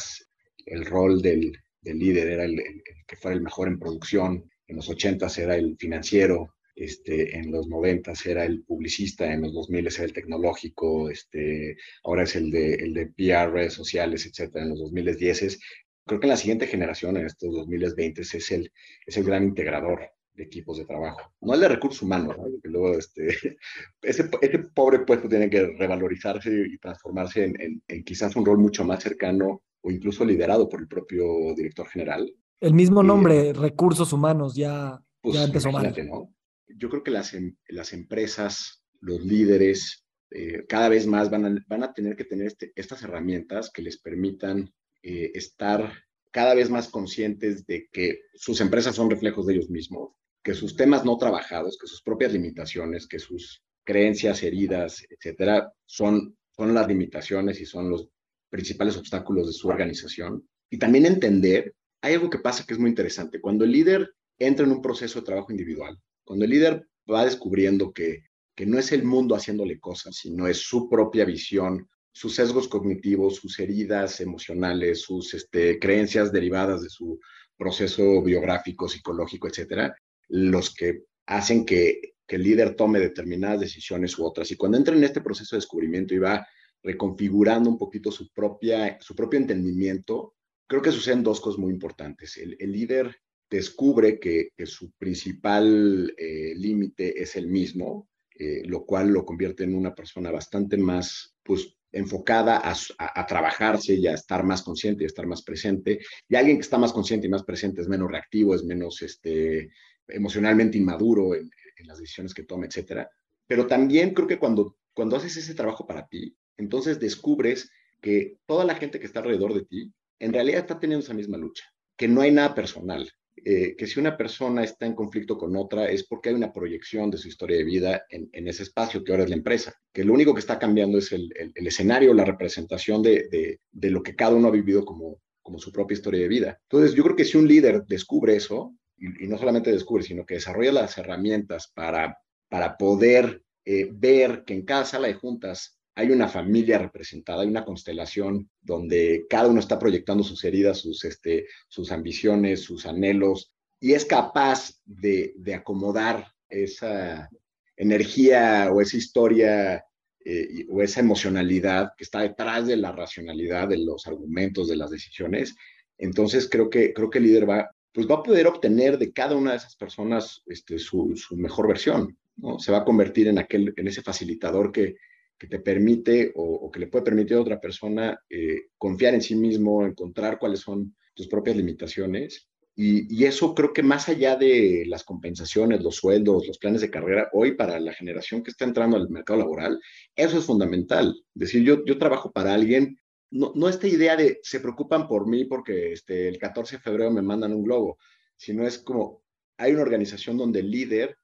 el rol del, del líder era el, que fuera el mejor en producción, en los 80 era el financiero, este, en los 90 era el publicista, en los 2000 era el tecnológico, este, ahora es el de, el de PR, redes sociales, etcétera, en los 2010. Creo que en la siguiente generación, en estos 2020, es el, es el gran integrador de equipos de trabajo. No el de recursos humanos, ¿no? luego este, ese, ese, pobre puesto tiene que revalorizarse y transformarse en, en, quizás un rol mucho más cercano o incluso liderado por el propio director general. El mismo nombre, recursos humanos, ya, pues, ya empezó mal. ¿no? Yo creo que las, em, las empresas, los líderes, eh, cada vez más van a, van a tener que tener este, estas herramientas que les permitan eh, estar cada vez más conscientes de que sus empresas son reflejos de ellos mismos, que sus temas no trabajados, que sus propias limitaciones, que sus creencias, heridas, etcétera, son, son las limitaciones y son los principales obstáculos de su organización. Y también entender, hay algo que pasa que es muy interesante. Cuando el líder entra en un proceso de trabajo individual, cuando el líder va descubriendo que, que no es el mundo haciéndole cosas, sino es su propia visión, sus sesgos cognitivos, sus heridas emocionales, sus este, creencias derivadas de su proceso biográfico, psicológico, etcétera, los que hacen que, el líder tome determinadas decisiones u otras. Y cuando entra en este proceso de descubrimiento y va reconfigurando un poquito su, propia, su propio entendimiento, creo que suceden dos cosas muy importantes. El, el líder descubre que, que su principal eh, límite es el mismo, eh, lo cual lo convierte en una persona bastante más, pues, enfocada a, a, trabajarse y a estar más consciente y a estar más presente. Y alguien que está más consciente y más presente es menos reactivo, es menos este, emocionalmente inmaduro en, las decisiones que toma, etcétera. Pero también creo que cuando, cuando haces ese trabajo para ti, entonces descubres que toda la gente que está alrededor de ti en realidad está teniendo esa misma lucha, que no hay nada personal, eh, que si una persona está en conflicto con otra es porque hay una proyección de su historia de vida en, en ese espacio que ahora es la empresa, que lo único que está cambiando es el, el, el escenario, la representación de, de, lo que cada uno ha vivido como, como su propia historia de vida. Entonces, yo creo que si un líder descubre eso, y, y no solamente descubre, sino que desarrolla las herramientas para, para poder eh, ver que en cada sala de juntas hay una familia representada, hay una constelación donde cada uno está proyectando sus heridas, sus, este, sus ambiciones, sus anhelos, y es capaz de, de acomodar esa energía o esa historia eh, o esa emocionalidad que está detrás de la racionalidad de los argumentos, de las decisiones. Entonces creo que, creo que el líder va, pues va a poder obtener de cada una de esas personas este, su, su mejor versión. ¿no? Se va a convertir en, aquel, en ese facilitador que, que te permite o, que le puede permitir a otra persona eh, confiar en sí mismo, encontrar cuáles son tus propias limitaciones. Y, y, eso creo que más allá de las compensaciones, los sueldos, los planes de carrera, hoy para la generación que está entrando al mercado laboral, eso es fundamental. Es decir, yo, yo trabajo para alguien, no, no esta idea de se preocupan por mí porque este, el 14 de febrero me mandan un globo, sino es como hay una organización donde el líder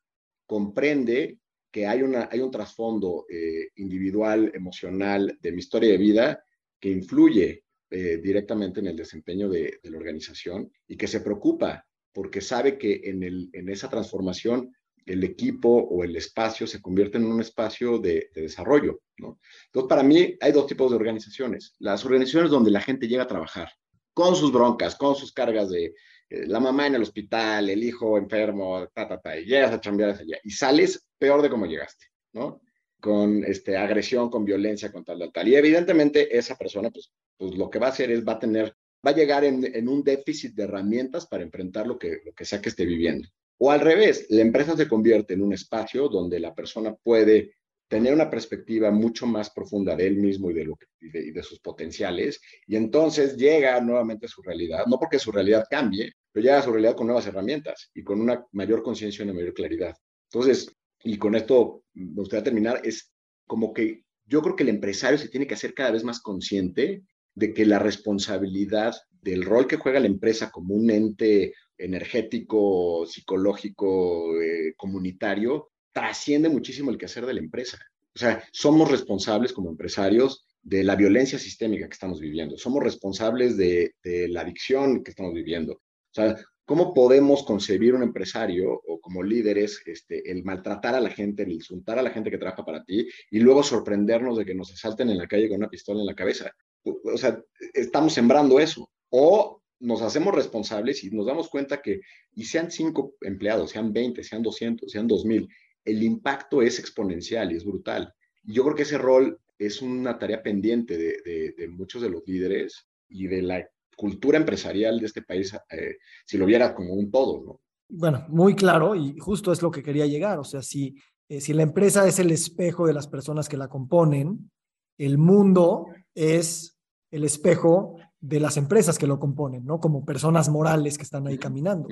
comprende que hay, una, hay un trasfondo eh, individual, emocional, de mi historia de vida que influye eh, directamente en el desempeño de, de, la organización y que se preocupa porque sabe que en, el, en esa transformación el equipo o el espacio se convierte en un espacio de, de desarrollo. ¿no? Entonces, para mí hay dos tipos de organizaciones. Las organizaciones donde la gente llega a trabajar con sus broncas, con sus cargas de, eh, la mamá en el hospital, el hijo enfermo, ta, ta, ta, y llegas a chambear y sales peor de cómo llegaste, ¿no? Con este, agresión, con violencia, con tal, tal, tal. Y evidentemente esa persona, pues, pues lo que va a hacer es, va a tener, va a llegar en, en un déficit de herramientas para enfrentar lo que, lo que sea que esté viviendo. O al revés, la empresa se convierte en un espacio donde la persona puede tener una perspectiva mucho más profunda de él mismo y de, lo que, y de, y de, sus potenciales, y entonces llega nuevamente a su realidad, no porque su realidad cambie, pero llega a su realidad con nuevas herramientas y con una mayor conciencia y una mayor claridad. Entonces, y con esto me gustaría terminar, es como que yo creo que el empresario se tiene que hacer cada vez más consciente de que la responsabilidad del rol que juega la empresa como un ente energético, psicológico, eh, comunitario, trasciende muchísimo el quehacer de la empresa. O sea, somos responsables como empresarios de la violencia sistémica que estamos viviendo, somos responsables de, de, la adicción que estamos viviendo. O sea, ¿cómo podemos concebir un empresario o como líderes este, el maltratar a la gente, el insultar a la gente que trabaja para ti y luego sorprendernos de que nos asalten en la calle con una pistola en la cabeza? O sea, estamos sembrando eso. O nos hacemos responsables y nos damos cuenta que, y sean cinco empleados, sean 20, sean 200, sean 2000, el impacto es exponencial y es brutal. Yo creo que ese rol es una tarea pendiente de, muchos de los líderes y de la cultura empresarial de este país, eh, si lo viera como un todo, ¿no? Bueno, muy claro y justo es lo que quería llegar. O sea, si, eh, si la empresa es el espejo de las personas que la componen, el mundo es el espejo de las empresas que lo componen, ¿no? Como personas morales que están ahí caminando.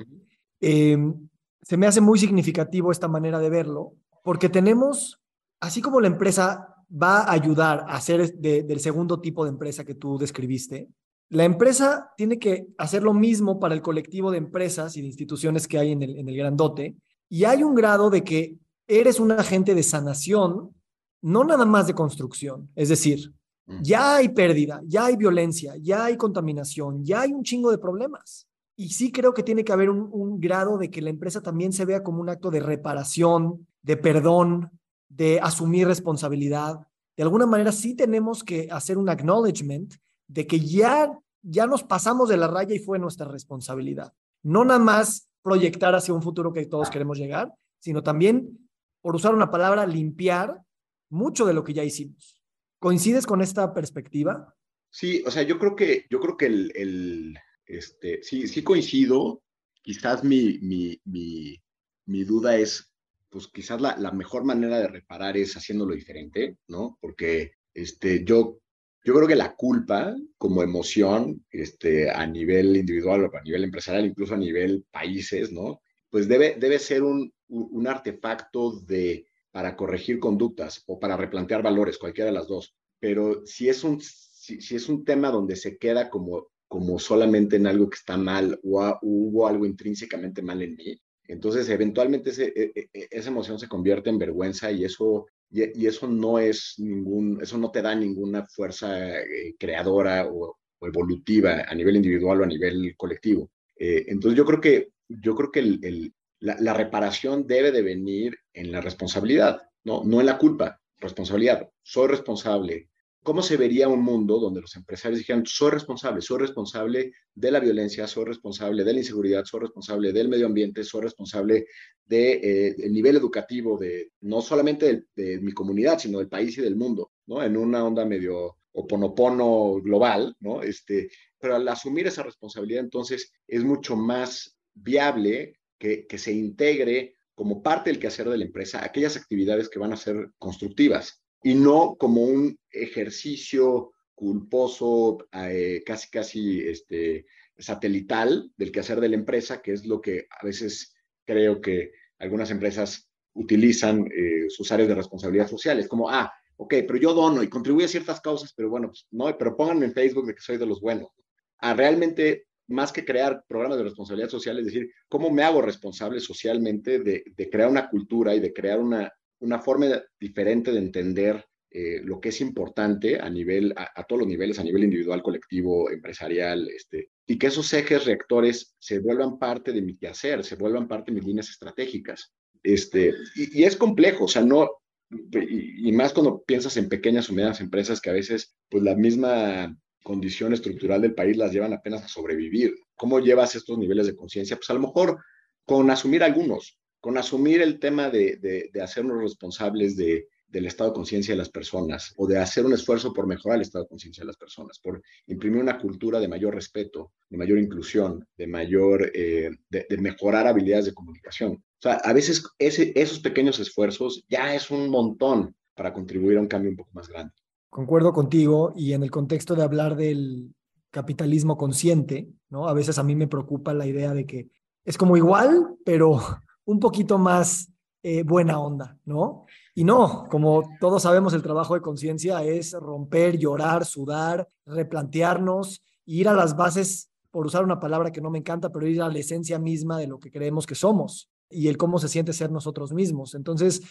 Em, se me hace muy significativo esta manera de verlo, porque tenemos, así como la empresa va a ayudar a ser del segundo tipo de empresa que tú describiste, la empresa tiene que hacer lo mismo para el colectivo de empresas y de instituciones que hay en el, en el grandote, y hay un grado de que eres un agente de sanación, no nada más de construcción, es decir, ya hay pérdida, ya hay violencia, ya hay contaminación, ya hay un chingo de problemas. Y sí creo que tiene que haber un, grado de que la empresa también se vea como un acto de reparación, de perdón, de asumir responsabilidad. De alguna manera sí tenemos que hacer un acknowledgement de que ya, ya nos pasamos de la raya y fue nuestra responsabilidad. No nada más proyectar hacia un futuro que todos queremos llegar, sino también, por usar una palabra, limpiar mucho de lo que ya hicimos. ¿Coincides con esta perspectiva? Sí, o sea, yo creo que, yo creo que el, el este, sí, sí coincido. Quizás mi, mi, mi, mi duda es, pues quizás la, la, mejor manera de reparar es haciéndolo diferente, ¿no? Porque este, yo, yo creo que la culpa como emoción, este, a nivel individual o a nivel empresarial, incluso a nivel países, ¿no? Pues debe, debe ser un, un artefacto de para corregir conductas o para replantear valores, cualquiera de las dos. Pero si es un, si, es un tema donde se queda como, como solamente en algo que está mal o, hubo algo intrínsecamente mal en mí, entonces eventualmente ese, e, e, e, esa emoción se convierte en vergüenza y eso, y, eso no es ningún, eso no te da ninguna fuerza eh, creadora o, evolutiva a nivel individual o a nivel colectivo. Eh, entonces yo creo que, yo creo que el, la, reparación debe de venir en la responsabilidad, ¿no? no en la culpa, responsabilidad. Soy responsable. ¿Cómo se vería un mundo donde los empresarios dijeran, soy responsable, soy responsable de la violencia, soy responsable de la inseguridad, soy responsable del medio ambiente, soy responsable del de, eh, nivel educativo de no solamente de, mi comunidad, sino del país y del mundo, ¿no? En una onda medio oponopono global, ¿no? Este, pero al asumir esa responsabilidad, entonces es mucho más viable que, se integre como parte del quehacer de la empresa aquellas actividades que van a ser constructivas y no como un ejercicio culposo, eh, casi, casi este, satelital del quehacer de la empresa, que es lo que a veces creo que algunas empresas utilizan eh, sus áreas de responsabilidad social. Es como, ah, ok, pero yo dono y contribuyo a ciertas causas, pero bueno, pues, no, pero pónganme en Facebook de que soy de los buenos. A realmente más que crear programas de responsabilidad social, es decir, cómo me hago responsable socialmente de, crear una cultura y de crear una, una forma diferente de entender eh, lo que es importante a nivel, a, todos los niveles, a nivel individual, colectivo, empresarial, este, y que esos ejes reactores se vuelvan parte de mi quehacer, se vuelvan parte de mis líneas estratégicas. Este, y, es complejo, o sea, no, y, y, más cuando piensas en pequeñas o medianas empresas que a veces, pues la misma condición estructural del país las llevan apenas a sobrevivir. ¿Cómo llevas estos niveles de conciencia? Pues a lo mejor con asumir algunos, con asumir el tema de, de, hacernos responsables de, del estado de conciencia de las personas o de hacer un esfuerzo por mejorar el estado de conciencia de las personas, por imprimir una cultura de mayor respeto, de mayor inclusión, de mayor, eh, de, mejorar habilidades de comunicación. O sea, a veces esos pequeños esfuerzos ya es un montón para contribuir a un cambio un poco más grande. Concuerdo contigo y en el contexto de hablar del capitalismo consciente, ¿no? A veces a mí me preocupa la idea de que es como igual, pero un poquito más eh, buena onda, ¿no? Y no, como todos sabemos, el trabajo de conciencia es romper, llorar, sudar, replantearnos, ir a las bases, por usar una palabra que no me encanta, pero ir a la esencia misma de lo que creemos que somos y el cómo se siente ser nosotros mismos. Entonces,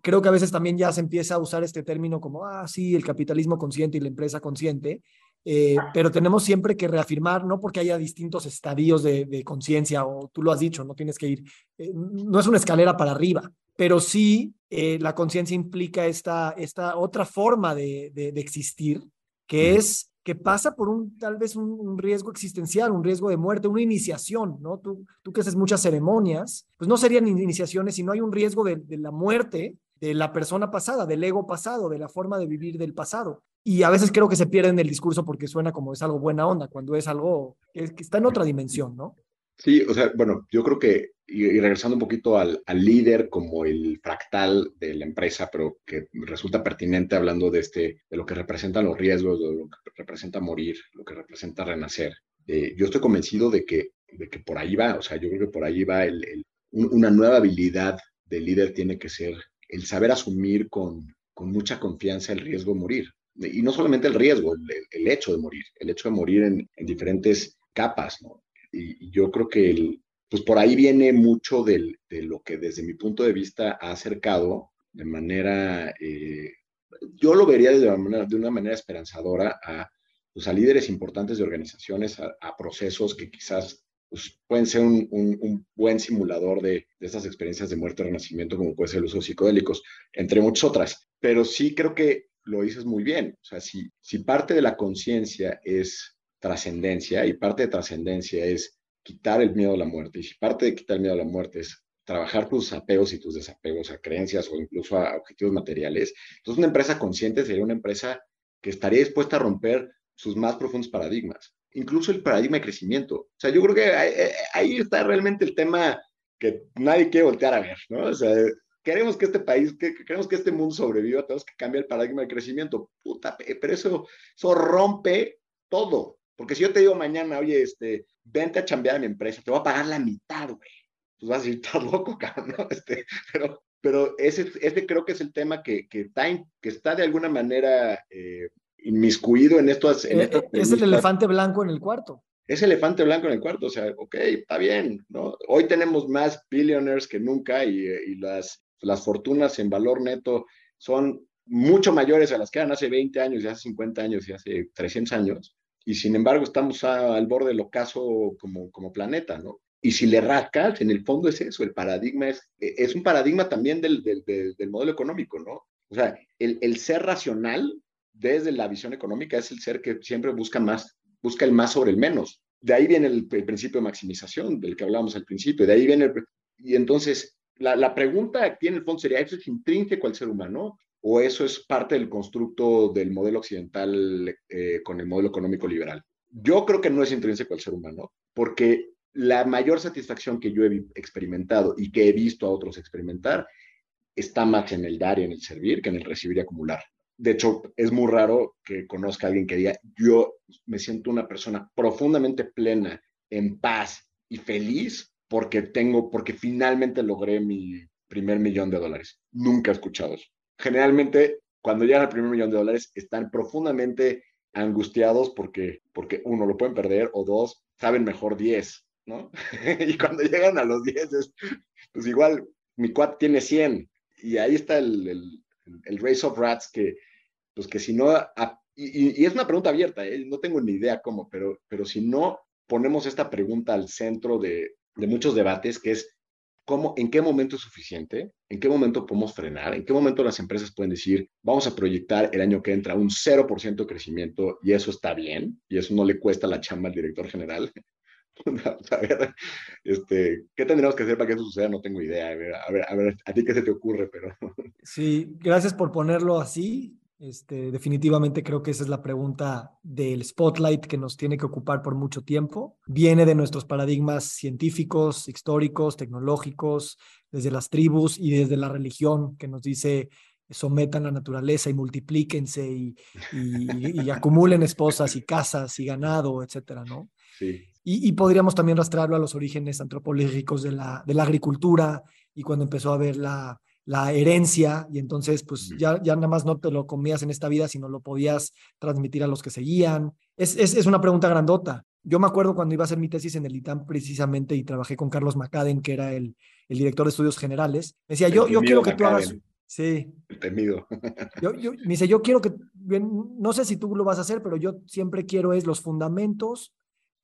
creo que a veces también ya se empieza a usar este término como, ah, sí, el capitalismo consciente y la empresa consciente, eh, pero tenemos siempre que reafirmar, no porque haya distintos estadios de, conciencia, o tú lo has dicho, no tienes que ir, eh, no es una escalera para arriba, pero sí eh, la conciencia implica esta, esta otra forma de, de, existir, que es que pasa por un tal vez un, riesgo existencial, un riesgo de muerte, una iniciación, ¿no? Tú, tú que haces muchas ceremonias, pues no serían iniciaciones si no hay un riesgo de, de la muerte de la persona pasada, del ego pasado, de la forma de vivir del pasado. Y a veces creo que se pierde en el discurso porque suena como es algo buena onda, cuando es algo que está en otra dimensión, ¿no? Sí, o sea, bueno, yo creo que, y, regresando un poquito al, al, líder como el fractal de la empresa, pero que resulta pertinente hablando de, este, de lo que representan los riesgos, de lo que representa morir, lo que representa renacer. Eh, yo estoy convencido de que, de que por ahí va, o sea, yo creo que por ahí va el, una nueva habilidad del líder tiene que ser el saber asumir con, con mucha confianza el riesgo de morir. Y no solamente el riesgo, el, el hecho de morir, el hecho de morir en, en diferentes capas, ¿no? y, yo creo que el, pues por ahí viene mucho del, de lo que desde mi punto de vista ha acercado de manera, eh, yo lo vería de una manera, de una manera esperanzadora a, pues a líderes importantes de organizaciones, a, procesos que quizás pues, pueden ser un, un, buen simulador de, de, estas experiencias de muerte o renacimiento, como puede ser el uso de psicodélicos, entre muchas otras. Pero sí creo que lo dices muy bien. O sea, si, si parte de la conciencia es trascendencia y parte de trascendencia es quitar el miedo a la muerte. Y si parte de quitar el miedo a la muerte es trabajar tus apegos y tus desapegos a creencias o incluso a objetivos materiales, entonces una empresa consciente sería una empresa que estaría dispuesta a romper sus más profundos paradigmas, incluso el paradigma de crecimiento. O sea, yo creo que ahí, está realmente el tema que nadie quiere voltear a ver, ¿no? O sea, queremos que este país, que, queremos que este mundo sobreviva, tenemos que cambiar el paradigma de crecimiento. Puta, pero eso, eso rompe todo. Porque si yo te digo mañana, oye, este, vente a chambear a mi empresa, te voy a pagar la mitad, güey. Pues vas a decir, estás loco, cabrón, ¿no? Este, pero, pero ese, ese creo que es el tema que, que, está, que está de alguna manera eh, inmiscuido en esto. En eh, eh, es el elefante blanco en el cuarto. Es elefante blanco en el cuarto, o sea, ok, está bien, ¿no? Hoy tenemos más billionaires que nunca y, y las, las fortunas en valor neto son mucho mayores a las que eran hace 20 años y hace 50 años y hace 300 años y sin embargo estamos al borde del ocaso como, como planeta, ¿no? Y si le rascas, en el fondo es eso, el paradigma es, es un paradigma también del, del, del, modelo económico, ¿no? O sea, el, el, ser racional desde la visión económica es el ser que siempre busca más, busca el más sobre el menos. De ahí viene el, principio de maximización del que hablábamos al principio, de ahí viene el, y entonces la, pregunta aquí en el fondo sería, ¿eso es intrínseco al ser humano? o eso es parte del constructo del modelo occidental eh, con el modelo económico liberal? Yo creo que no es intrínseco al ser humano, porque la mayor satisfacción que yo he experimentado y que he visto a otros experimentar está más en el dar y en el servir que en el recibir y acumular. De hecho, es muy raro que conozca a alguien que diga, yo me siento una persona profundamente plena, en paz y feliz porque tengo, porque finalmente logré mi primer millón de dólares. Nunca he escuchado eso generalmente cuando llegan al primer millón de dólares están profundamente angustiados porque, porque uno, lo pueden perder o dos, saben mejor 10, ¿no? y cuando llegan a los 10 es, pues igual, mi cuat tiene 100 y ahí está el, el, el race of rats que, pues que si no, y, y, es una pregunta abierta, ¿eh? no tengo ni idea cómo, pero, pero si no ponemos esta pregunta al centro de, de muchos debates, que es cómo, en qué momento es suficiente, en qué momento podemos frenar, en qué momento las empresas pueden decir, vamos a proyectar el año que entra un 0% de crecimiento y eso está bien, y eso no le cuesta la chamba al director general. a ver, este, ¿qué tendríamos que hacer para que eso suceda? No tengo idea. A ver, a ver, a, ver, a ti qué se te ocurre, pero... Sí, gracias por ponerlo así. Este, definitivamente creo que esa es la pregunta del spotlight que nos tiene que ocupar por mucho tiempo. Viene de nuestros paradigmas científicos, históricos, tecnológicos, desde las tribus y desde la religión que nos dice sometan la naturaleza y multiplíquense y, y, acumulen esposas y casas y ganado, etcétera, ¿no? Sí. Y, y, podríamos también rastrearlo a los orígenes antropológicos de la, de la agricultura y cuando empezó a haber la, la herencia y entonces pues ya, ya nada más no te lo comías en esta vida, sino lo podías transmitir a los que seguían. Es, es, es, una pregunta grandota. Yo me acuerdo cuando iba a hacer mi tesis en el ITAM precisamente y trabajé con Carlos Macaden, que era el, el director de estudios generales. Me decía, yo, yo quiero que tú hagas... Sí. temido. Yo, yo, me dice, yo quiero que, no sé si tú lo vas a hacer, pero yo siempre quiero es los fundamentos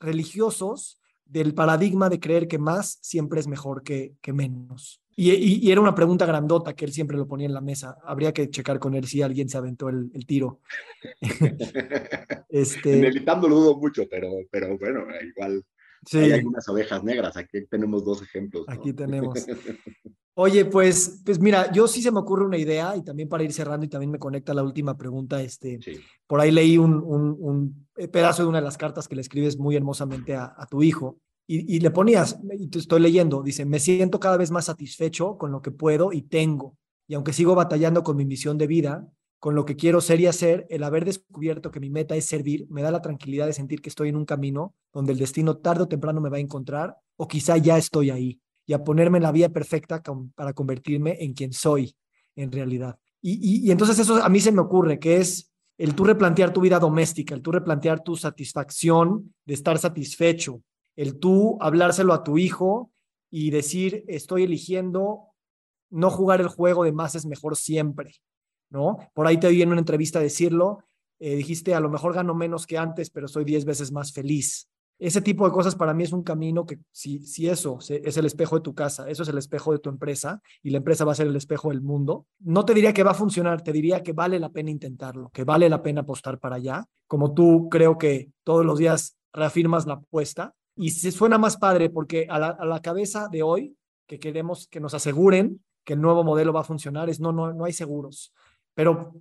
religiosos del paradigma de creer que más siempre es mejor que, que menos. Y, era una pregunta grandota que él siempre lo ponía en la mesa. Habría que checar con él si alguien se aventó el, tiro. este... En lo dudo mucho, pero, pero bueno, igual sí. hay algunas ovejas negras. Aquí tenemos dos ejemplos. Aquí tenemos. Oye, pues, pues mira, yo sí se me ocurre una idea y también para ir cerrando y también me conecta la última pregunta. Este, Por ahí leí un, un, pedazo de una de las cartas que le escribes muy hermosamente a, a tu hijo y, le ponías, y te estoy leyendo, dice, me siento cada vez más satisfecho con lo que puedo y tengo. Y aunque sigo batallando con mi misión de vida, con lo que quiero ser y hacer, el haber descubierto que mi meta es servir, me da la tranquilidad de sentir que estoy en un camino donde el destino tarde o temprano me va a encontrar, o quizá ya estoy ahí, y a ponerme en la vía perfecta para convertirme en quien soy en realidad. Y, y entonces eso a mí se me ocurre, que es el tú replantear tu vida doméstica, el tú replantear tu satisfacción de estar satisfecho, el tú hablárselo a tu hijo y decir, estoy eligiendo no jugar el juego de más es mejor siempre, ¿no? Por ahí te vi en una entrevista decirlo, eh, dijiste, a lo mejor gano menos que antes, pero soy diez veces más feliz. Ese tipo de cosas para mí es un camino que si, si eso es el espejo de tu casa, eso es el espejo de tu empresa y la empresa va a ser el espejo del mundo, no te diría que va a funcionar, te diría que vale la pena intentarlo, que vale la pena apostar para allá. Como tú creo que todos los días reafirmas la apuesta, y se suena más padre porque a la, cabeza de hoy, que queremos que nos aseguren que el nuevo modelo va a funcionar, es no, no, no hay seguros, pero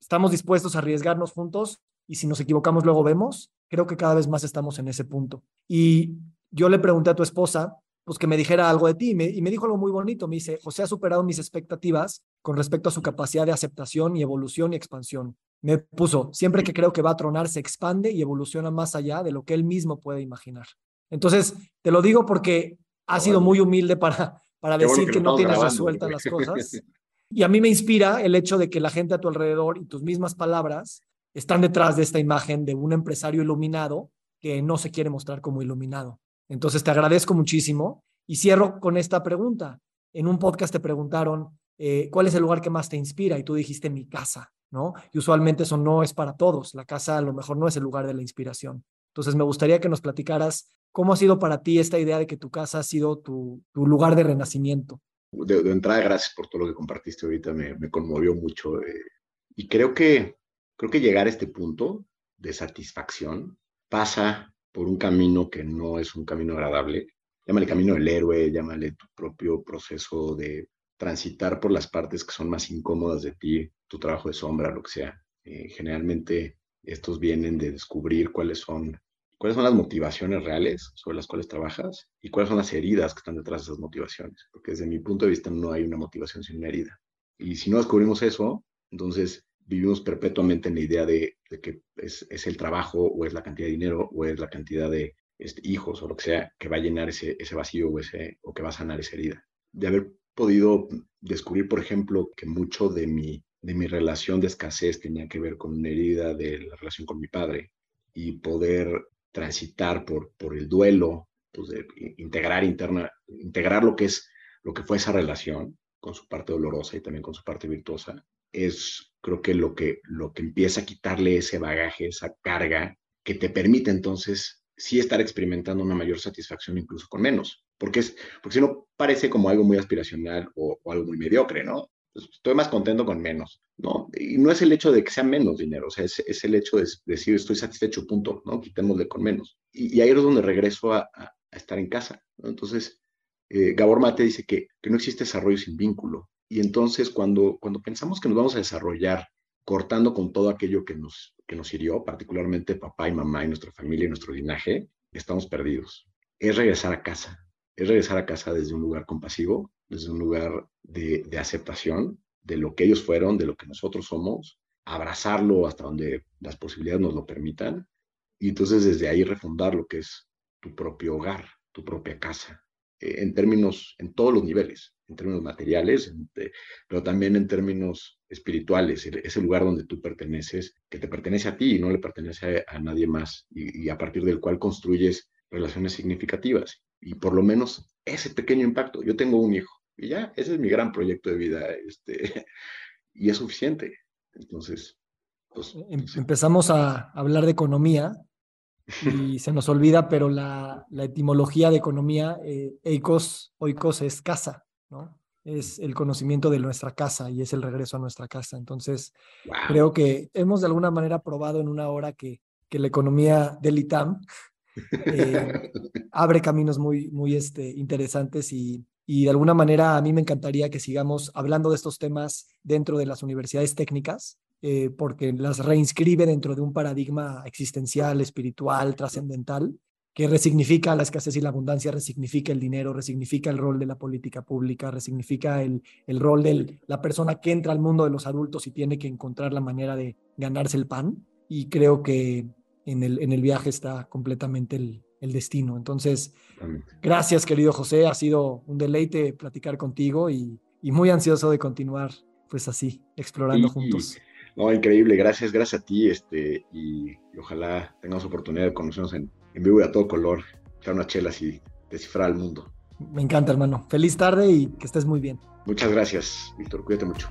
estamos dispuestos a arriesgarnos juntos y si nos equivocamos luego vemos, creo que cada vez más estamos en ese punto. Y yo le pregunté a tu esposa, pues que me dijera algo de ti y me, y me dijo algo muy bonito, me dice, José ha superado mis expectativas con respecto a su capacidad de aceptación y evolución y expansión. Me puso, siempre que creo que va a tronar, se expande y evoluciona más allá de lo que él mismo puede imaginar. Entonces, te lo digo porque ha sido muy humilde para, para decir que, no tienes resueltas las cosas. Y a mí me inspira el hecho de que la gente a tu alrededor y tus mismas palabras están detrás de esta imagen de un empresario iluminado que no se quiere mostrar como iluminado. Entonces, te agradezco muchísimo y cierro con esta pregunta. En un podcast te preguntaron, eh, ¿cuál es el lugar que más te inspira? Y tú dijiste mi casa, ¿no? Y usualmente eso no es para todos. La casa a lo mejor no es el lugar de la inspiración. Entonces, me gustaría que nos platicaras ¿Cómo ha sido para ti esta idea de que tu casa ha sido tu, lugar de renacimiento? De, entrada, gracias por todo lo que compartiste ahorita, me, conmovió mucho. Eh, y creo que, creo que llegar a este punto de satisfacción pasa por un camino que no es un camino agradable. Llámale camino del héroe, llámale tu propio proceso de transitar por las partes que son más incómodas de ti, tu trabajo de sombra, lo que sea. Eh, generalmente estos vienen de descubrir cuáles son cuáles son las motivaciones reales sobre las cuales trabajas y cuáles son las heridas que están detrás de esas motivaciones. Porque desde mi punto de vista no hay una motivación sin una herida. Y si no descubrimos eso, entonces vivimos perpetuamente en la idea de, que es, el trabajo o es la cantidad de dinero o es la cantidad de este, hijos o lo que sea que va a llenar ese, ese vacío o, ese, o que va a sanar esa herida. De haber podido descubrir, por ejemplo, que mucho de mi, de mi relación de escasez tenía que ver con una herida de la relación con mi padre y poder transitar por, por el duelo, pues de integrar interna, integrar lo que es lo que fue esa relación con su parte dolorosa y también con su parte virtuosa, es creo que lo que lo que empieza a quitarle ese bagaje, esa carga que te permite entonces sí estar experimentando una mayor satisfacción incluso con menos, porque es porque si no parece como algo muy aspiracional o, o algo muy mediocre, ¿no? Pues, estoy más contento con menos, ¿no? Y no es el hecho de que sea menos dinero, o sea, es, el hecho de decir estoy satisfecho, punto, ¿no? Quitémosle con menos. Y, ahí es donde regreso a, estar en casa. Entonces, eh, Gabor Mate dice que, que no existe desarrollo sin vínculo. Y entonces, cuando, cuando pensamos que nos vamos a desarrollar cortando con todo aquello que nos, que nos hirió, particularmente papá y mamá y nuestra familia y nuestro linaje, estamos perdidos. Es regresar a casa, es regresar a casa desde un lugar compasivo, desde un lugar de, aceptación de lo que ellos fueron, de lo que nosotros somos, abrazarlo hasta donde las posibilidades nos lo permitan, y entonces desde ahí refundar lo que es tu propio hogar, tu propia casa, eh, en términos, en todos los niveles, en términos materiales, pero también en términos espirituales, ese lugar donde tú perteneces, que te pertenece a ti y no le pertenece a, nadie más, y, y, a partir del cual construyes relaciones significativas. Y por lo menos ese pequeño impacto. Yo tengo un hijo, y ya, ese es mi gran proyecto de vida, este, y es suficiente. Entonces, pues, em, Empezamos a hablar de economía y se nos olvida, pero la, la etimología de economía, eh, eikos, oikos es casa, ¿no? es el conocimiento de nuestra casa y es el regreso a nuestra casa. Entonces, creo que hemos de alguna manera probado en una hora que, que la economía del ITAM eh, abre caminos muy, muy este, interesantes y, y de alguna manera a mí me encantaría que sigamos hablando de estos temas dentro de las universidades técnicas, eh, porque las reinscribe dentro de un paradigma existencial, espiritual, trascendental, que resignifica la escasez y la abundancia, resignifica el dinero, resignifica el rol de la política pública, resignifica el, el rol de la persona que entra al mundo de los adultos y tiene que encontrar la manera de ganarse el pan. Y creo que en el, en el viaje está completamente el, el destino. Entonces, gracias querido José, ha sido un deleite platicar contigo y, y muy ansioso de continuar pues así, explorando juntos. No, increíble, gracias, gracias a ti, este, y, ojalá tengamos oportunidad de conocernos en, en, vivo y a todo color, echar unas chelas y descifrar al mundo. Me encanta, hermano. Feliz tarde y que estés muy bien. Muchas gracias, Víctor, cuídate mucho.